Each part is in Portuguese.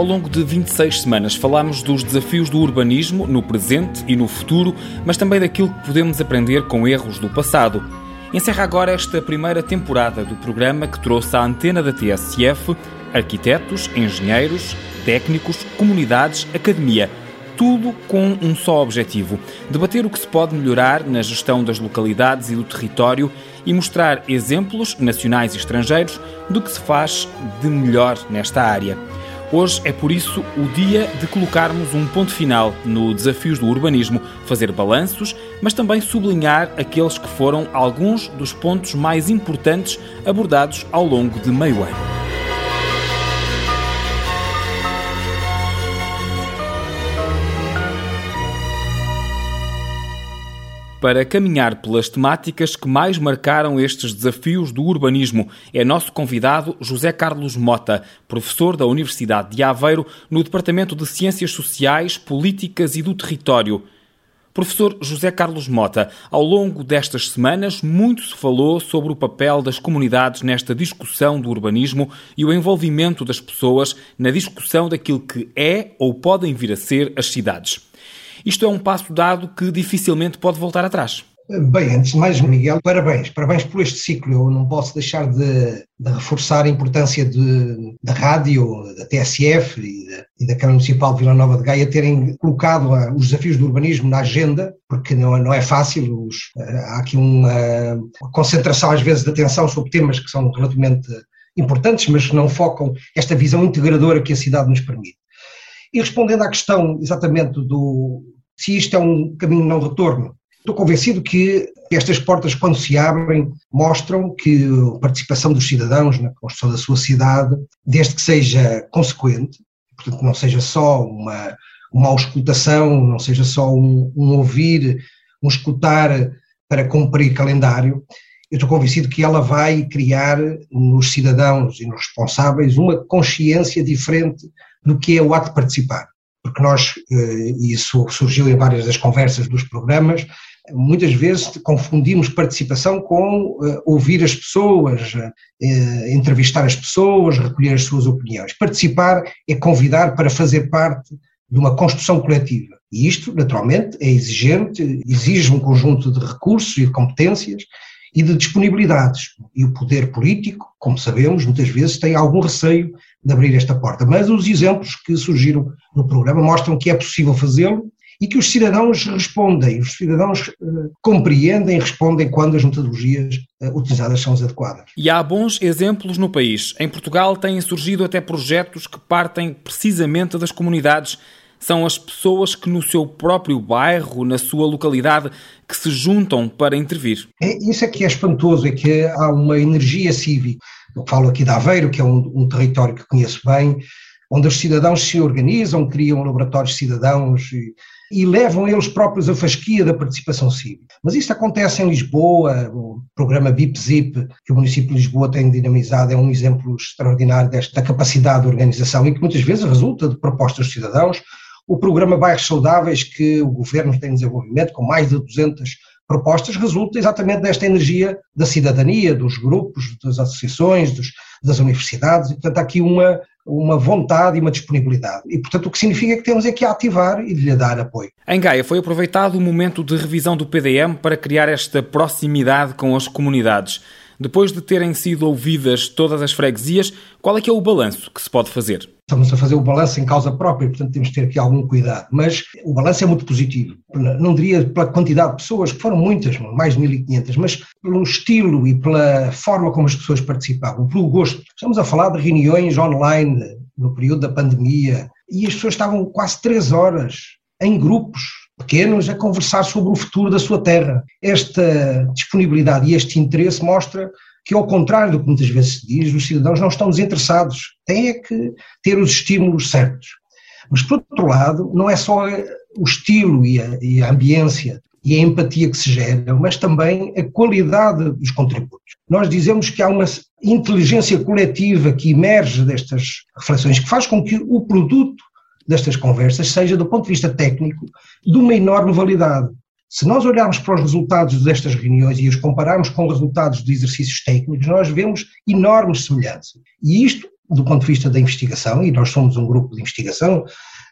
Ao longo de 26 semanas falamos dos desafios do urbanismo no presente e no futuro, mas também daquilo que podemos aprender com erros do passado. Encerra agora esta primeira temporada do programa que trouxe à antena da TSF arquitetos, engenheiros, técnicos, comunidades, academia. Tudo com um só objetivo: debater o que se pode melhorar na gestão das localidades e do território e mostrar exemplos, nacionais e estrangeiros, do que se faz de melhor nesta área. Hoje é por isso o dia de colocarmos um ponto final no Desafios do Urbanismo, fazer balanços, mas também sublinhar aqueles que foram alguns dos pontos mais importantes abordados ao longo de meio ano. Para caminhar pelas temáticas que mais marcaram estes desafios do urbanismo. É nosso convidado José Carlos Mota, professor da Universidade de Aveiro no Departamento de Ciências Sociais, Políticas e do Território. Professor José Carlos Mota, ao longo destas semanas, muito se falou sobre o papel das comunidades nesta discussão do urbanismo e o envolvimento das pessoas na discussão daquilo que é ou podem vir a ser as cidades. Isto é um passo dado que dificilmente pode voltar atrás. Bem, antes de mais, Miguel, parabéns, parabéns por este ciclo. Eu não posso deixar de, de reforçar a importância da rádio, da TSF e da, e da Câmara Municipal de Vila Nova de Gaia terem colocado uh, os desafios do urbanismo na agenda, porque não, não é fácil. Os, uh, há aqui uma, uma concentração, às vezes, de atenção sobre temas que são relativamente importantes, mas que não focam esta visão integradora que a cidade nos permite. E respondendo à questão exatamente do se isto é um caminho não retorno, estou convencido que estas portas, quando se abrem, mostram que a participação dos cidadãos na construção da sua cidade, desde que seja consequente, portanto, não seja só uma, uma auscultação, não seja só um, um ouvir, um escutar para cumprir calendário, eu estou convencido que ela vai criar nos cidadãos e nos responsáveis uma consciência diferente do que é o ato de participar. Porque nós, eh, e isso surgiu em várias das conversas dos programas, muitas vezes confundimos participação com uh, ouvir as pessoas, uh, entrevistar as pessoas, recolher as suas opiniões. Participar é convidar para fazer parte de uma construção coletiva. E isto, naturalmente, é exigente, exige um conjunto de recursos e de competências e de disponibilidades. E o poder político, como sabemos, muitas vezes tem algum receio de abrir esta porta. Mas os exemplos que surgiram no programa mostram que é possível fazê-lo e que os cidadãos respondem, os cidadãos uh, compreendem e respondem quando as metodologias uh, utilizadas são as adequadas. E há bons exemplos no país. Em Portugal têm surgido até projetos que partem precisamente das comunidades são as pessoas que no seu próprio bairro, na sua localidade, que se juntam para intervir. É, isso é que é espantoso, é que há uma energia cívica. Eu falo aqui de Aveiro, que é um, um território que conheço bem, onde os cidadãos se organizam, criam laboratórios cidadãos e, e levam eles próprios a fasquia da participação cívica. Mas isto acontece em Lisboa, o programa BIP-ZIP, que o município de Lisboa tem dinamizado, é um exemplo extraordinário desta capacidade de organização e que muitas vezes resulta de propostas dos cidadãos, o programa Bairros Saudáveis, que o governo tem desenvolvimento, com mais de 200 propostas, resulta exatamente desta energia da cidadania, dos grupos, das associações, dos, das universidades, e portanto há aqui uma, uma vontade e uma disponibilidade. E portanto o que significa que temos é que ativar e lhe dar apoio. Em Gaia foi aproveitado o momento de revisão do PDM para criar esta proximidade com as comunidades. Depois de terem sido ouvidas todas as freguesias, qual é que é o balanço que se pode fazer? Estamos a fazer o balanço em causa própria, portanto temos que ter aqui algum cuidado, mas o balanço é muito positivo. Não diria pela quantidade de pessoas, que foram muitas, mais de 1.500, mas pelo estilo e pela forma como as pessoas participavam, pelo gosto. Estamos a falar de reuniões online no período da pandemia e as pessoas estavam quase três horas em grupos pequenos a conversar sobre o futuro da sua terra. Esta disponibilidade e este interesse mostra que, ao contrário do que muitas vezes se diz, os cidadãos não estão desinteressados, têm é que ter os estímulos certos. Mas, por outro lado, não é só o estilo e a, e a ambiência e a empatia que se geram, mas também a qualidade dos contributos. Nós dizemos que há uma inteligência coletiva que emerge destas reflexões, que faz com que o produto destas conversas seja, do ponto de vista técnico, de uma enorme validade. Se nós olharmos para os resultados destas reuniões e os compararmos com os resultados de exercícios técnicos, nós vemos enormes semelhanças. E isto do ponto de vista da investigação, e nós somos um grupo de investigação,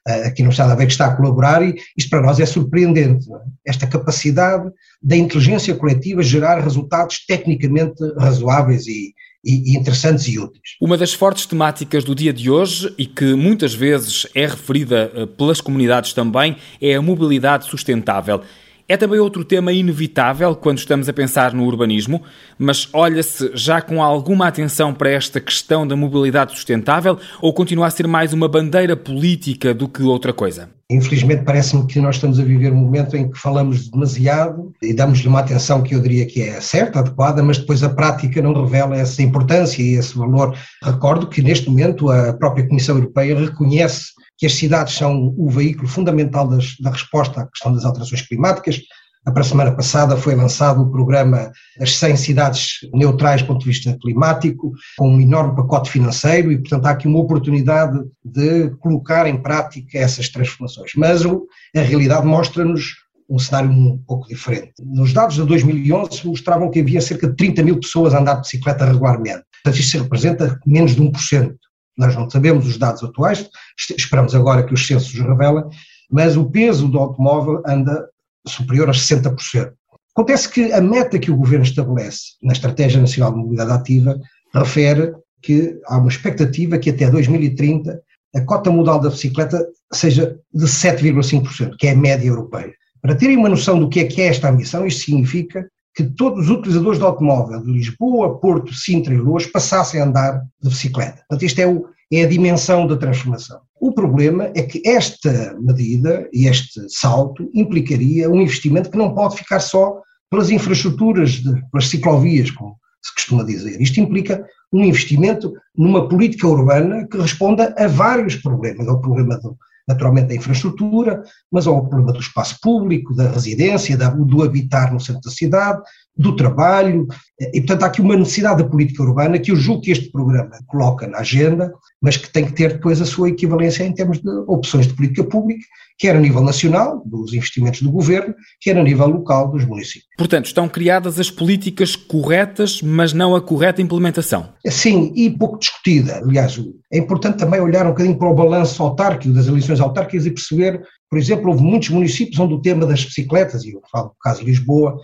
eh, aqui no Estado a ver que está a colaborar, e isto para nós é surpreendente, é? esta capacidade da inteligência coletiva gerar resultados tecnicamente razoáveis e, e, interessantes e úteis. Uma das fortes temáticas do dia de hoje e que muitas vezes é referida eh, pelas comunidades também é a mobilidade sustentável. É também outro tema inevitável quando estamos a pensar no urbanismo, mas olha-se já com alguma atenção para esta questão da mobilidade sustentável ou continua a ser mais uma bandeira política do que outra coisa? Infelizmente, parece-me que nós estamos a viver um momento em que falamos demasiado e damos-lhe uma atenção que eu diria que é certa, adequada, mas depois a prática não revela essa importância e esse valor. Recordo que neste momento a própria Comissão Europeia reconhece que as cidades são o veículo fundamental das, da resposta à questão das alterações climáticas. Para a semana passada foi lançado o programa das 100 cidades neutrais do ponto de vista climático, com um enorme pacote financeiro e, portanto, há aqui uma oportunidade de colocar em prática essas transformações. Mas a realidade mostra-nos um cenário um pouco diferente. Nos dados de 2011 mostravam que havia cerca de 30 mil pessoas a andar de bicicleta regularmente. Portanto, isto representa menos de 1%. Nós não sabemos os dados atuais, esperamos agora que os censos revelem, mas o peso do automóvel anda superior a 60%. Acontece que a meta que o governo estabelece na Estratégia Nacional de Mobilidade Ativa refere que há uma expectativa que até 2030 a cota modal da bicicleta seja de 7,5%, que é a média europeia. Para terem uma noção do que é que é esta ambição, isto significa que todos os utilizadores de automóvel de Lisboa, Porto, Sintra e Lourdes passassem a andar de bicicleta. Portanto, isto é, o, é a dimensão da transformação. O problema é que esta medida e este salto implicaria um investimento que não pode ficar só pelas infraestruturas, de, pelas ciclovias, como se costuma dizer. Isto implica um investimento numa política urbana que responda a vários problemas. Ao problema do, naturalmente da infraestrutura, mas ao problema do espaço público, da residência, do habitar no centro da cidade, do trabalho, e portanto há aqui uma necessidade da política urbana que eu julgo que este programa coloca na agenda, mas que tem que ter depois a sua equivalência em termos de opções de política pública, quer a nível nacional, dos investimentos do governo, quer a nível local dos municípios. Portanto, estão criadas as políticas corretas, mas não a correta implementação. Sim, e pouco discutida. Aliás, é importante também olhar um bocadinho para o balanço autárquico das eleições autárquicas e perceber, por exemplo, houve muitos municípios onde o tema das bicicletas, e eu falo do caso de Lisboa,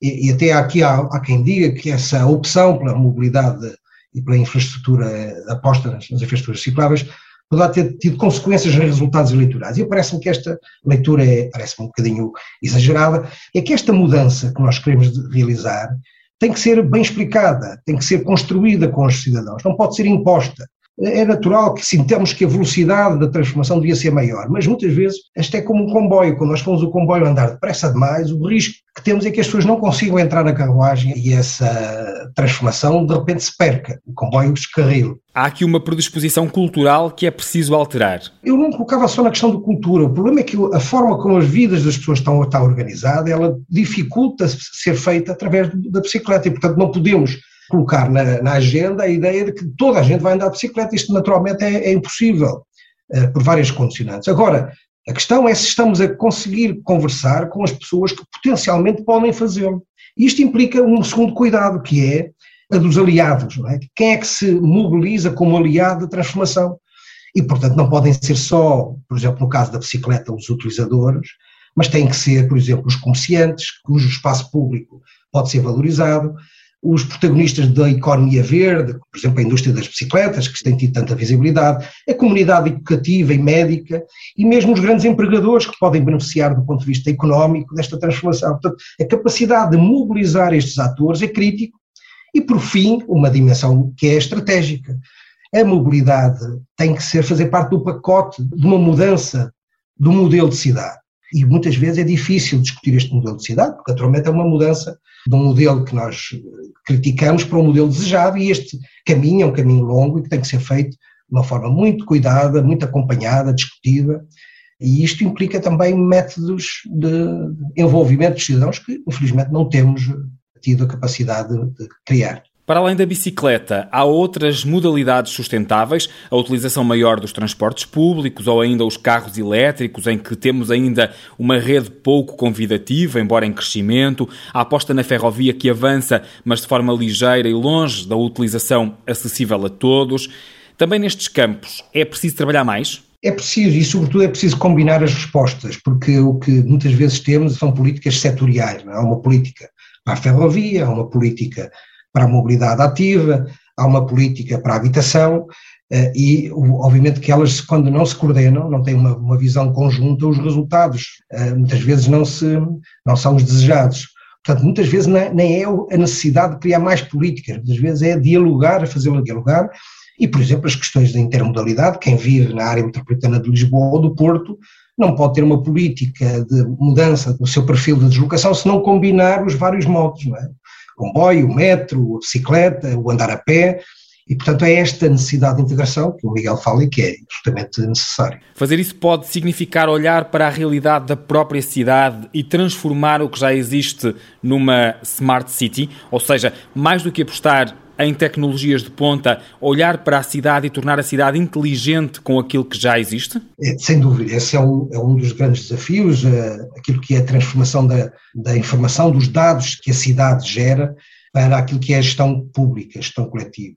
e, e até aqui há, há, quem diga que essa opção pela mobilidade e pela infraestrutura, aposta nas, nas infraestruturas cicláveis, poderá ter tido consequências nos resultados eleitorais. E parece-me que esta leitura é, parece-me um bocadinho exagerada, é que esta mudança que nós queremos realizar tem que ser bem explicada, tem que ser construída com os cidadãos, não pode ser imposta é natural que sintamos que a velocidade da transformação devia ser maior, mas muitas vezes isto é como um comboio, quando nós fomos o comboio andar depressa demais, o risco que temos é que as pessoas não consigam entrar na carruagem e essa transformação de repente se perca, o comboio descarrila. Há aqui uma predisposição cultural que é preciso alterar. Eu não colocava só na questão de cultura, o problema é que a forma como as vidas das pessoas estão, está organizada, ela dificulta ser feita através da bicicleta e portanto não podemos colocar na, na, agenda a ideia de que toda a gente vai andar de bicicleta. Isto naturalmente é, é impossível, uh, por várias condicionantes. Agora, a questão é se estamos a conseguir conversar com as pessoas que potencialmente podem fazê-lo. Isto implica um segundo cuidado, que é a dos aliados. É? Quem é que se mobiliza como aliado da transformação? E, portanto, não podem ser só, por exemplo, no caso da bicicleta, os utilizadores, mas têm que ser, por exemplo, os comerciantes, cujo espaço público pode ser valorizado, os protagonistas da economia verde, por exemplo, a indústria das bicicletas, que tem tido tanta visibilidade, a comunidade educativa e médica e mesmo os grandes empregadores que podem beneficiar do ponto de vista económico desta transformação. Portanto, a capacidade de mobilizar estes atores é crítico e, por fim, uma dimensão que é estratégica. A mobilidade tem que ser fazer parte do pacote de uma mudança do modelo de cidade. E muitas vezes é difícil discutir este modelo de cidade, porque naturalmente é uma mudança de um modelo que nós criticamos para um modelo desejado e este caminho é um caminho longo e que tem que ser feito de uma forma muito cuidada, muito acompanhada, discutida, e isto implica também métodos de envolvimento dos cidadãos que, infelizmente, não temos tido a capacidade de criar. Para além da bicicleta, há outras modalidades sustentáveis, a utilização maior dos transportes públicos ou ainda os carros elétricos, em que temos ainda uma rede pouco convidativa, embora em crescimento, a aposta na ferrovia que avança, mas de forma ligeira e longe da utilização acessível a todos. Também nestes campos é preciso trabalhar mais? É preciso, e sobretudo é preciso combinar as respostas, porque o que muitas vezes temos são políticas setoriais. Não é? Há uma política para a ferrovia, há uma política para a mobilidade ativa, há uma política para a habitação, eh, e obviamente que elas, quando não se coordenam, não têm uma, uma visão conjunta, os resultados eh, muitas vezes não, se, não são os desejados. Portanto, muitas vezes nem é a necessidade de criar mais políticas, muitas vezes é dialogar, fazê-la dialogar, e, por exemplo, as questões da intermodalidade, quem vive na área metropolitana de Lisboa ou do Porto, não pode ter uma política de mudança do seu perfil de deslocação se não combinar os vários modos, não é? Comboio, metro, bicicleta, o andar a pé, e, portanto, é esta necessidade de integração que o Miguel fala e que é absolutamente necessário. Fazer isso pode significar olhar para a realidade da própria cidade e transformar o que já existe numa smart city, ou seja, mais do que apostar em tecnologias de ponta, olhar para a cidade e tornar a cidade inteligente com aquilo que já existe? É, sem dúvida, esse é um, é um dos grandes desafios, uh, aquilo que é a transformação da, da informação, dos dados que a cidade gera para aquilo que é a gestão pública, a gestão coletiva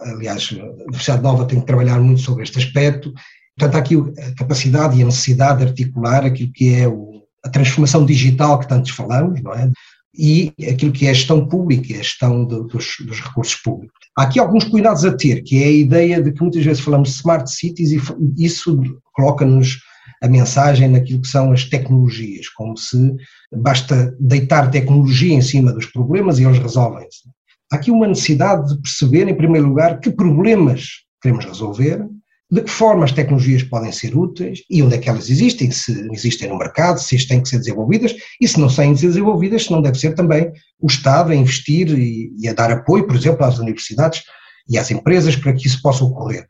aliás, a Universidade Nova tem que trabalhar muito sobre este aspecto, portanto há aqui a capacidade e a necessidade de articular aquilo que é o, a transformação digital que tantos falamos, não é? E aquilo que é a gestão pública, a gestão dos, dos, recursos públicos. Há aqui alguns cuidados a ter, que é a ideia de que muitas vezes falamos de smart cities e isso coloca-nos a mensagem naquilo que são as tecnologias, como se basta deitar tecnologia em cima dos problemas e eles resolvem-se. Há aqui uma necessidade de perceber, em primeiro lugar, que problemas queremos resolver, de que forma as tecnologias podem ser úteis e onde é que elas existem, se existem no mercado, se têm que ser desenvolvidas e se não são desenvolvidas, se não deve ser também o Estado a investir e, e a dar apoio, por exemplo, às universidades e às empresas para que isso possa ocorrer.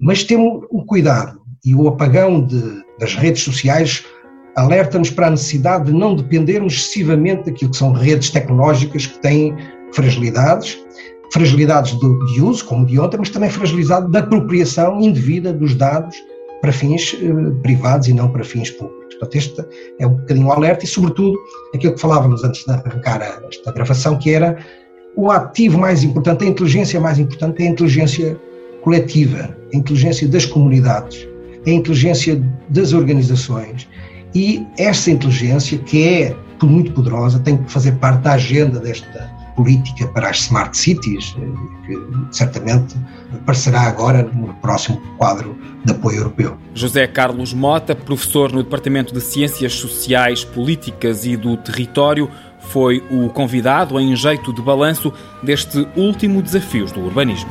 Mas temos um cuidado e o apagão de, das redes sociais alerta-nos para a necessidade de não dependermos excessivamente daquilo que são redes tecnológicas que têm fragilidades, fragilidades de, de uso, como de ontem, mas também fragilidade da apropriação indevida dos dados para fins eh, privados e não para fins públicos. Portanto, este é um bocadinho o alerta e, sobretudo, aquilo que falávamos antes de arrancar esta gravação, que era o ativo mais importante, a inteligência mais importante é a inteligência coletiva, a inteligência das comunidades, a inteligência das organizações e essa inteligência, que é muito poderosa, tem que fazer parte da agenda desta política para as smart cities, eh, que certamente aparecerá agora no próximo quadro de apoio europeu. José Carlos Mota, professor no Departamento de Ciências Sociais, Políticas e do Território, foi o convidado em jeito de balanço deste último Desafios do Urbanismo.